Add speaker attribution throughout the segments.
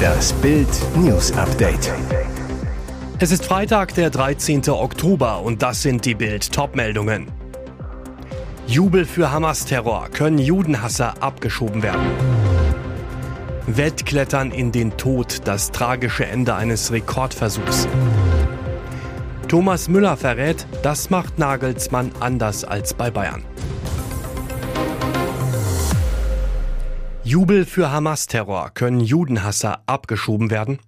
Speaker 1: Das Bild News Update.
Speaker 2: Es ist Freitag, der 13. Oktober und das sind die Bild Topmeldungen. Jubel für Hamas-Terror. Können Judenhasser abgeschoben werden? Wettklettern in den Tod. Das tragische Ende eines Rekordversuchs. Thomas Müller verrät, das macht Nagelsmann anders als bei Bayern. Jubel für Hamas-Terror. Können Judenhasser abgeschoben werden?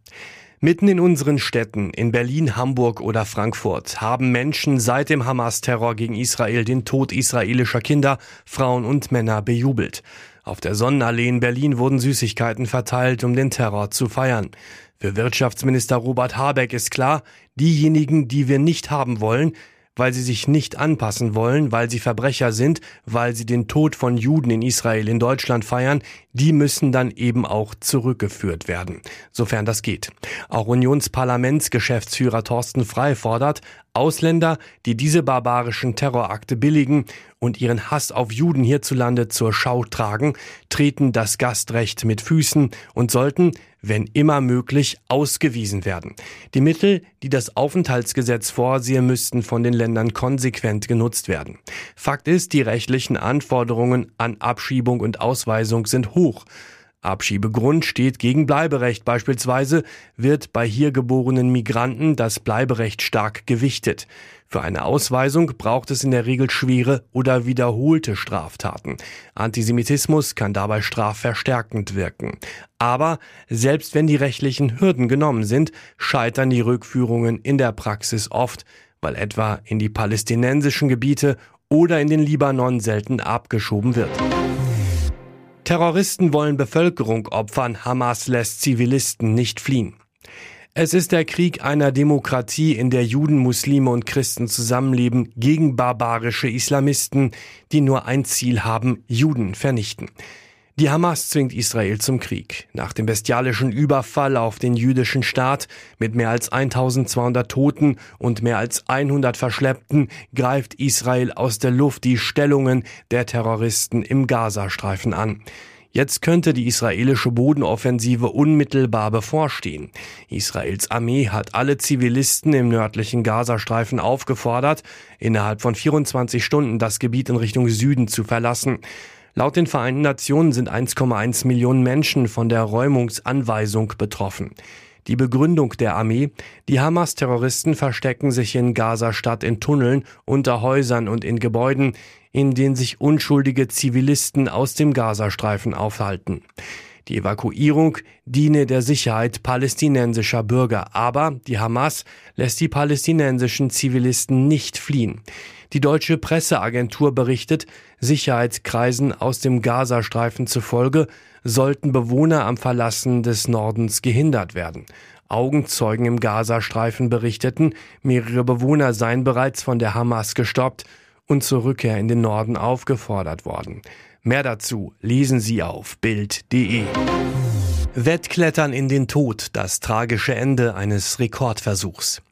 Speaker 2: Mitten in unseren Städten, in Berlin, Hamburg oder Frankfurt, haben Menschen seit dem Hamas-Terror gegen Israel den Tod israelischer Kinder, Frauen und Männer bejubelt. Auf der Sonnenallee in Berlin wurden Süßigkeiten verteilt, um den Terror zu feiern. Für Wirtschaftsminister Robert Habeck ist klar, diejenigen, die wir nicht haben wollen, weil sie sich nicht anpassen wollen, weil sie Verbrecher sind, weil sie den Tod von Juden in Israel in Deutschland feiern, die müssen dann eben auch zurückgeführt werden, sofern das geht. Auch Unionsparlamentsgeschäftsführer Thorsten Frei fordert, Ausländer, die diese barbarischen Terrorakte billigen und ihren Hass auf Juden hierzulande zur Schau tragen, treten das Gastrecht mit Füßen und sollten, wenn immer möglich, ausgewiesen werden. Die Mittel, die das Aufenthaltsgesetz vorsehe, müssten von den Ländern konsequent genutzt werden. Fakt ist, die rechtlichen Anforderungen an Abschiebung und Ausweisung sind hoch. Abschiebegrund steht gegen Bleiberecht. Beispielsweise wird bei hier geborenen Migranten das Bleiberecht stark gewichtet. Für eine Ausweisung braucht es in der Regel schwere oder wiederholte Straftaten. Antisemitismus kann dabei strafverstärkend wirken. Aber selbst wenn die rechtlichen Hürden genommen sind, scheitern die Rückführungen in der Praxis oft, weil etwa in die palästinensischen Gebiete oder in den Libanon selten abgeschoben wird. Terroristen wollen Bevölkerung opfern, Hamas lässt Zivilisten nicht fliehen. Es ist der Krieg einer Demokratie, in der Juden, Muslime und Christen zusammenleben, gegen barbarische Islamisten, die nur ein Ziel haben, Juden vernichten. Die Hamas zwingt Israel zum Krieg. Nach dem bestialischen Überfall auf den jüdischen Staat mit mehr als 1200 Toten und mehr als 100 Verschleppten greift Israel aus der Luft die Stellungen der Terroristen im Gazastreifen an. Jetzt könnte die israelische Bodenoffensive unmittelbar bevorstehen. Israels Armee hat alle Zivilisten im nördlichen Gazastreifen aufgefordert, innerhalb von 24 Stunden das Gebiet in Richtung Süden zu verlassen. Laut den Vereinten Nationen sind 1,1 Millionen Menschen von der Räumungsanweisung betroffen. Die Begründung der Armee, die Hamas-Terroristen verstecken sich in Gaza-Stadt in Tunneln, unter Häusern und in Gebäuden, in denen sich unschuldige Zivilisten aus dem Gazastreifen aufhalten. Die Evakuierung diene der Sicherheit palästinensischer Bürger, aber die Hamas lässt die palästinensischen Zivilisten nicht fliehen. Die deutsche Presseagentur berichtet, Sicherheitskreisen aus dem Gazastreifen zufolge sollten Bewohner am Verlassen des Nordens gehindert werden. Augenzeugen im Gazastreifen berichteten, mehrere Bewohner seien bereits von der Hamas gestoppt und zur Rückkehr in den Norden aufgefordert worden. Mehr dazu lesen Sie auf Bild.de. Wettklettern in den Tod, das tragische Ende eines Rekordversuchs.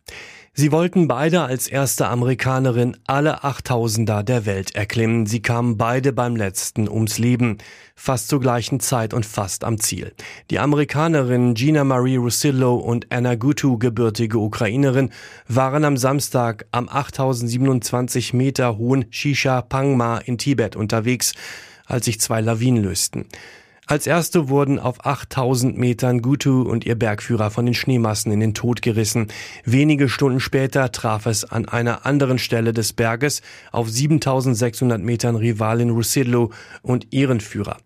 Speaker 2: Sie wollten beide als erste Amerikanerin alle Achttausender der Welt erklimmen. Sie kamen beide beim letzten ums Leben, fast zur gleichen Zeit und fast am Ziel. Die Amerikanerin Gina Marie Russillo und Anna Gutu, gebürtige Ukrainerin, waren am Samstag am 8027 Meter hohen Shisha Pangma in Tibet unterwegs, als sich zwei Lawinen lösten. Als erste wurden auf 8000 Metern Gutu und ihr Bergführer von den Schneemassen in den Tod gerissen. Wenige Stunden später traf es an einer anderen Stelle des Berges auf 7600 Metern Rivalin Rusidlo und ihren Führer.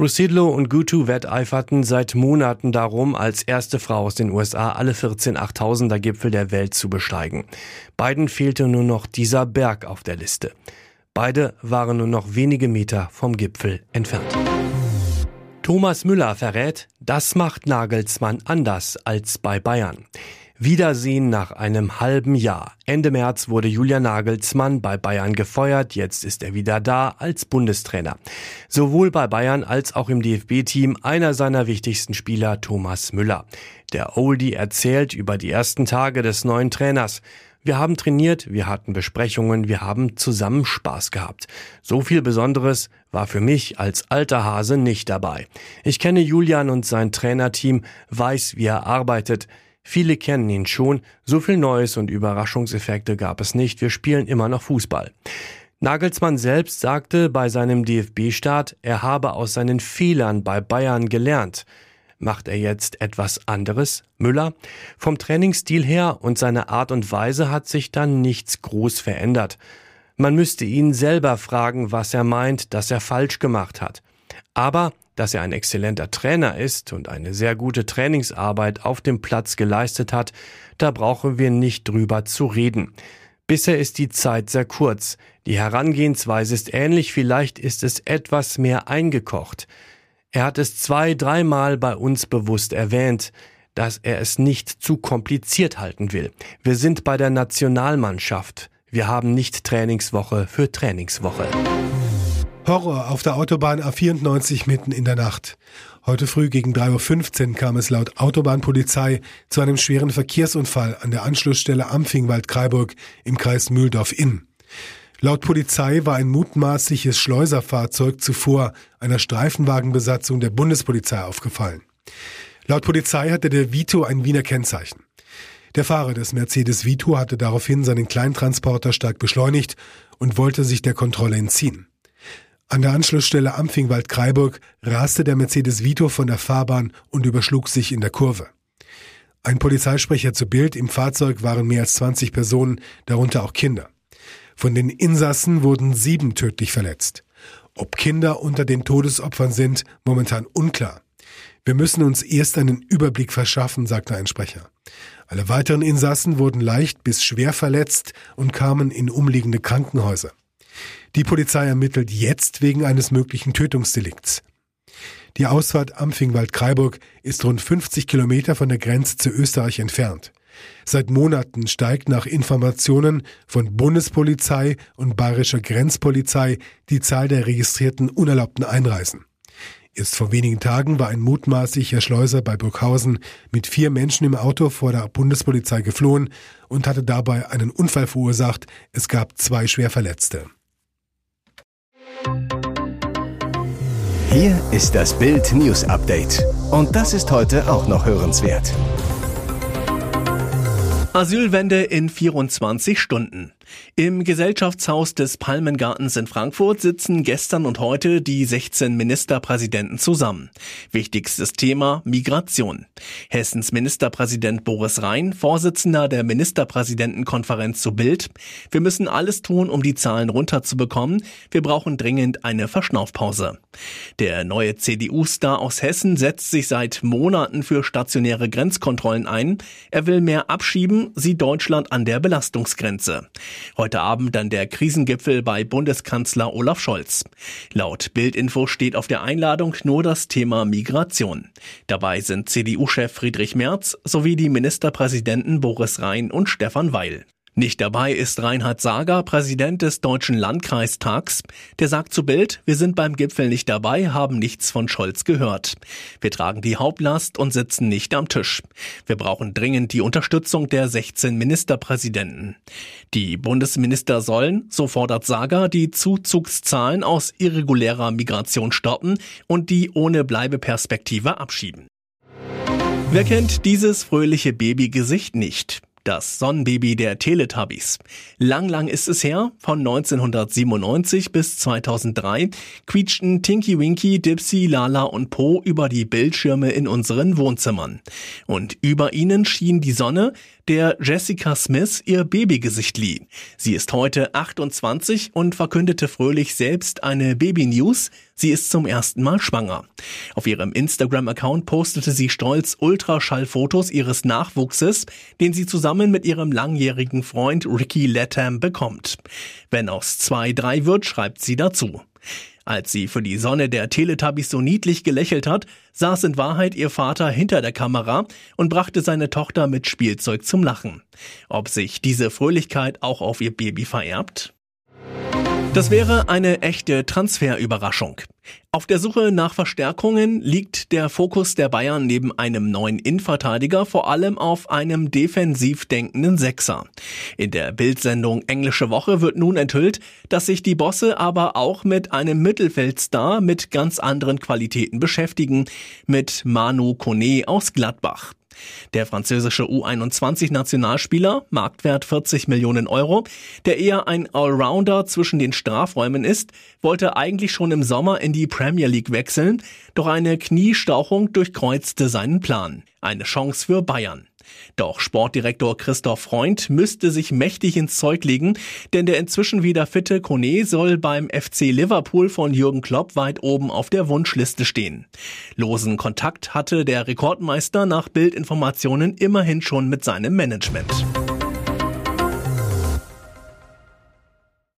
Speaker 2: Rusidlo und Gutu wetteiferten seit Monaten darum, als erste Frau aus den USA alle 14 8000er Gipfel der Welt zu besteigen. Beiden fehlte nur noch dieser Berg auf der Liste. Beide waren nur noch wenige Meter vom Gipfel entfernt. Thomas Müller verrät, das macht Nagelsmann anders als bei Bayern. Wiedersehen nach einem halben Jahr. Ende März wurde Julian Nagelsmann bei Bayern gefeuert, jetzt ist er wieder da als Bundestrainer. Sowohl bei Bayern als auch im DFB-Team einer seiner wichtigsten Spieler Thomas Müller. Der Oldie erzählt über die ersten Tage des neuen Trainers. Wir haben trainiert, wir hatten Besprechungen, wir haben zusammen Spaß gehabt. So viel Besonderes war für mich als alter Hase nicht dabei. Ich kenne Julian und sein Trainerteam, weiß, wie er arbeitet. Viele kennen ihn schon, so viel Neues und Überraschungseffekte gab es nicht, wir spielen immer noch Fußball. Nagelsmann selbst sagte bei seinem DFB-Start, er habe aus seinen Fehlern bei Bayern gelernt. Macht er jetzt etwas anderes? Müller? Vom Trainingsstil her und seiner Art und Weise hat sich dann nichts groß verändert. Man müsste ihn selber fragen, was er meint, dass er falsch gemacht hat. Aber, dass er ein exzellenter Trainer ist und eine sehr gute Trainingsarbeit auf dem Platz geleistet hat, da brauchen wir nicht drüber zu reden. Bisher ist die Zeit sehr kurz. Die Herangehensweise ist ähnlich, vielleicht ist es etwas mehr eingekocht. Er hat es zwei, dreimal bei uns bewusst erwähnt, dass er es nicht zu kompliziert halten will. Wir sind bei der Nationalmannschaft. Wir haben nicht Trainingswoche für Trainingswoche.
Speaker 3: Horror auf der Autobahn A94 mitten in der Nacht. Heute früh gegen 3.15 Uhr kam es laut Autobahnpolizei zu einem schweren Verkehrsunfall an der Anschlussstelle Ampfingwald-Kreiburg im Kreis Mühldorf-Inn. Laut Polizei war ein mutmaßliches Schleuserfahrzeug zuvor einer Streifenwagenbesatzung der Bundespolizei aufgefallen. Laut Polizei hatte der Vito ein Wiener Kennzeichen. Der Fahrer des Mercedes Vito hatte daraufhin seinen Kleintransporter stark beschleunigt und wollte sich der Kontrolle entziehen. An der Anschlussstelle Ampfingwald-Kreiburg raste der Mercedes Vito von der Fahrbahn und überschlug sich in der Kurve. Ein Polizeisprecher zu Bild, im Fahrzeug waren mehr als 20 Personen, darunter auch Kinder. Von den Insassen wurden sieben tödlich verletzt. Ob Kinder unter den Todesopfern sind, momentan unklar. Wir müssen uns erst einen Überblick verschaffen, sagte ein Sprecher. Alle weiteren Insassen wurden leicht bis schwer verletzt und kamen in umliegende Krankenhäuser. Die Polizei ermittelt jetzt wegen eines möglichen Tötungsdelikts. Die Ausfahrt Ampfingwald-Kreiburg ist rund 50 Kilometer von der Grenze zu Österreich entfernt. Seit Monaten steigt nach Informationen von Bundespolizei und bayerischer Grenzpolizei die Zahl der registrierten unerlaubten Einreisen. Erst vor wenigen Tagen war ein mutmaßlicher Schleuser bei Burghausen mit vier Menschen im Auto vor der Bundespolizei geflohen und hatte dabei einen Unfall verursacht. Es gab zwei Schwerverletzte.
Speaker 1: Hier ist das Bild News Update. Und das ist heute auch noch hörenswert.
Speaker 4: Asylwende in 24 Stunden. Im Gesellschaftshaus des Palmengartens in Frankfurt sitzen gestern und heute die 16 Ministerpräsidenten zusammen. Wichtigstes Thema Migration. Hessens Ministerpräsident Boris Rhein, Vorsitzender der Ministerpräsidentenkonferenz zu Bild. Wir müssen alles tun, um die Zahlen runterzubekommen. Wir brauchen dringend eine Verschnaufpause. Der neue CDU-Star aus Hessen setzt sich seit Monaten für stationäre Grenzkontrollen ein. Er will mehr abschieben, sieht Deutschland an der Belastungsgrenze. Heute Abend dann der Krisengipfel bei Bundeskanzler Olaf Scholz. Laut Bildinfo steht auf der Einladung nur das Thema Migration. Dabei sind CDU-Chef Friedrich Merz sowie die Ministerpräsidenten Boris Rhein und Stefan Weil. Nicht dabei ist Reinhard Sager, Präsident des Deutschen Landkreistags. Der sagt zu Bild, wir sind beim Gipfel nicht dabei, haben nichts von Scholz gehört. Wir tragen die Hauptlast und sitzen nicht am Tisch. Wir brauchen dringend die Unterstützung der 16 Ministerpräsidenten. Die Bundesminister sollen, so fordert Sager, die Zuzugszahlen aus irregulärer Migration stoppen und die ohne Bleibeperspektive abschieben. Wer kennt dieses fröhliche Babygesicht nicht? Das Sonnenbaby der Teletubbies. Lang, lang ist es her, von 1997 bis 2003 quietschten Tinky Winky, Dipsy, Lala und Po über die Bildschirme in unseren Wohnzimmern. Und über ihnen schien die Sonne, der Jessica Smith ihr Babygesicht lieh. Sie ist heute 28 und verkündete fröhlich selbst eine Baby-News. Sie ist zum ersten Mal schwanger. Auf ihrem Instagram-Account postete sie stolz Ultraschallfotos ihres Nachwuchses, den sie zusammen mit ihrem langjährigen Freund Ricky Latham bekommt. Wenn aus zwei drei wird, schreibt sie dazu. Als sie für die Sonne der Teletubbies so niedlich gelächelt hat, saß in Wahrheit ihr Vater hinter der Kamera und brachte seine Tochter mit Spielzeug zum Lachen. Ob sich diese Fröhlichkeit auch auf ihr Baby vererbt? Das wäre eine echte Transferüberraschung. Auf der Suche nach Verstärkungen liegt der Fokus der Bayern neben einem neuen Innenverteidiger vor allem auf einem defensiv denkenden Sechser. In der Bildsendung Englische Woche wird nun enthüllt, dass sich die Bosse aber auch mit einem Mittelfeldstar mit ganz anderen Qualitäten beschäftigen, mit Manu Kone aus Gladbach. Der französische U21-Nationalspieler, Marktwert 40 Millionen Euro, der eher ein Allrounder zwischen den Strafräumen ist, wollte eigentlich schon im Sommer in die Premier League wechseln, doch eine Kniestauchung durchkreuzte seinen Plan. Eine Chance für Bayern. Doch Sportdirektor Christoph Freund müsste sich mächtig ins Zeug legen, denn der inzwischen wieder fitte Kone soll beim FC Liverpool von Jürgen Klopp weit oben auf der Wunschliste stehen. Losen Kontakt hatte der Rekordmeister nach Bildinformationen immerhin schon mit seinem Management.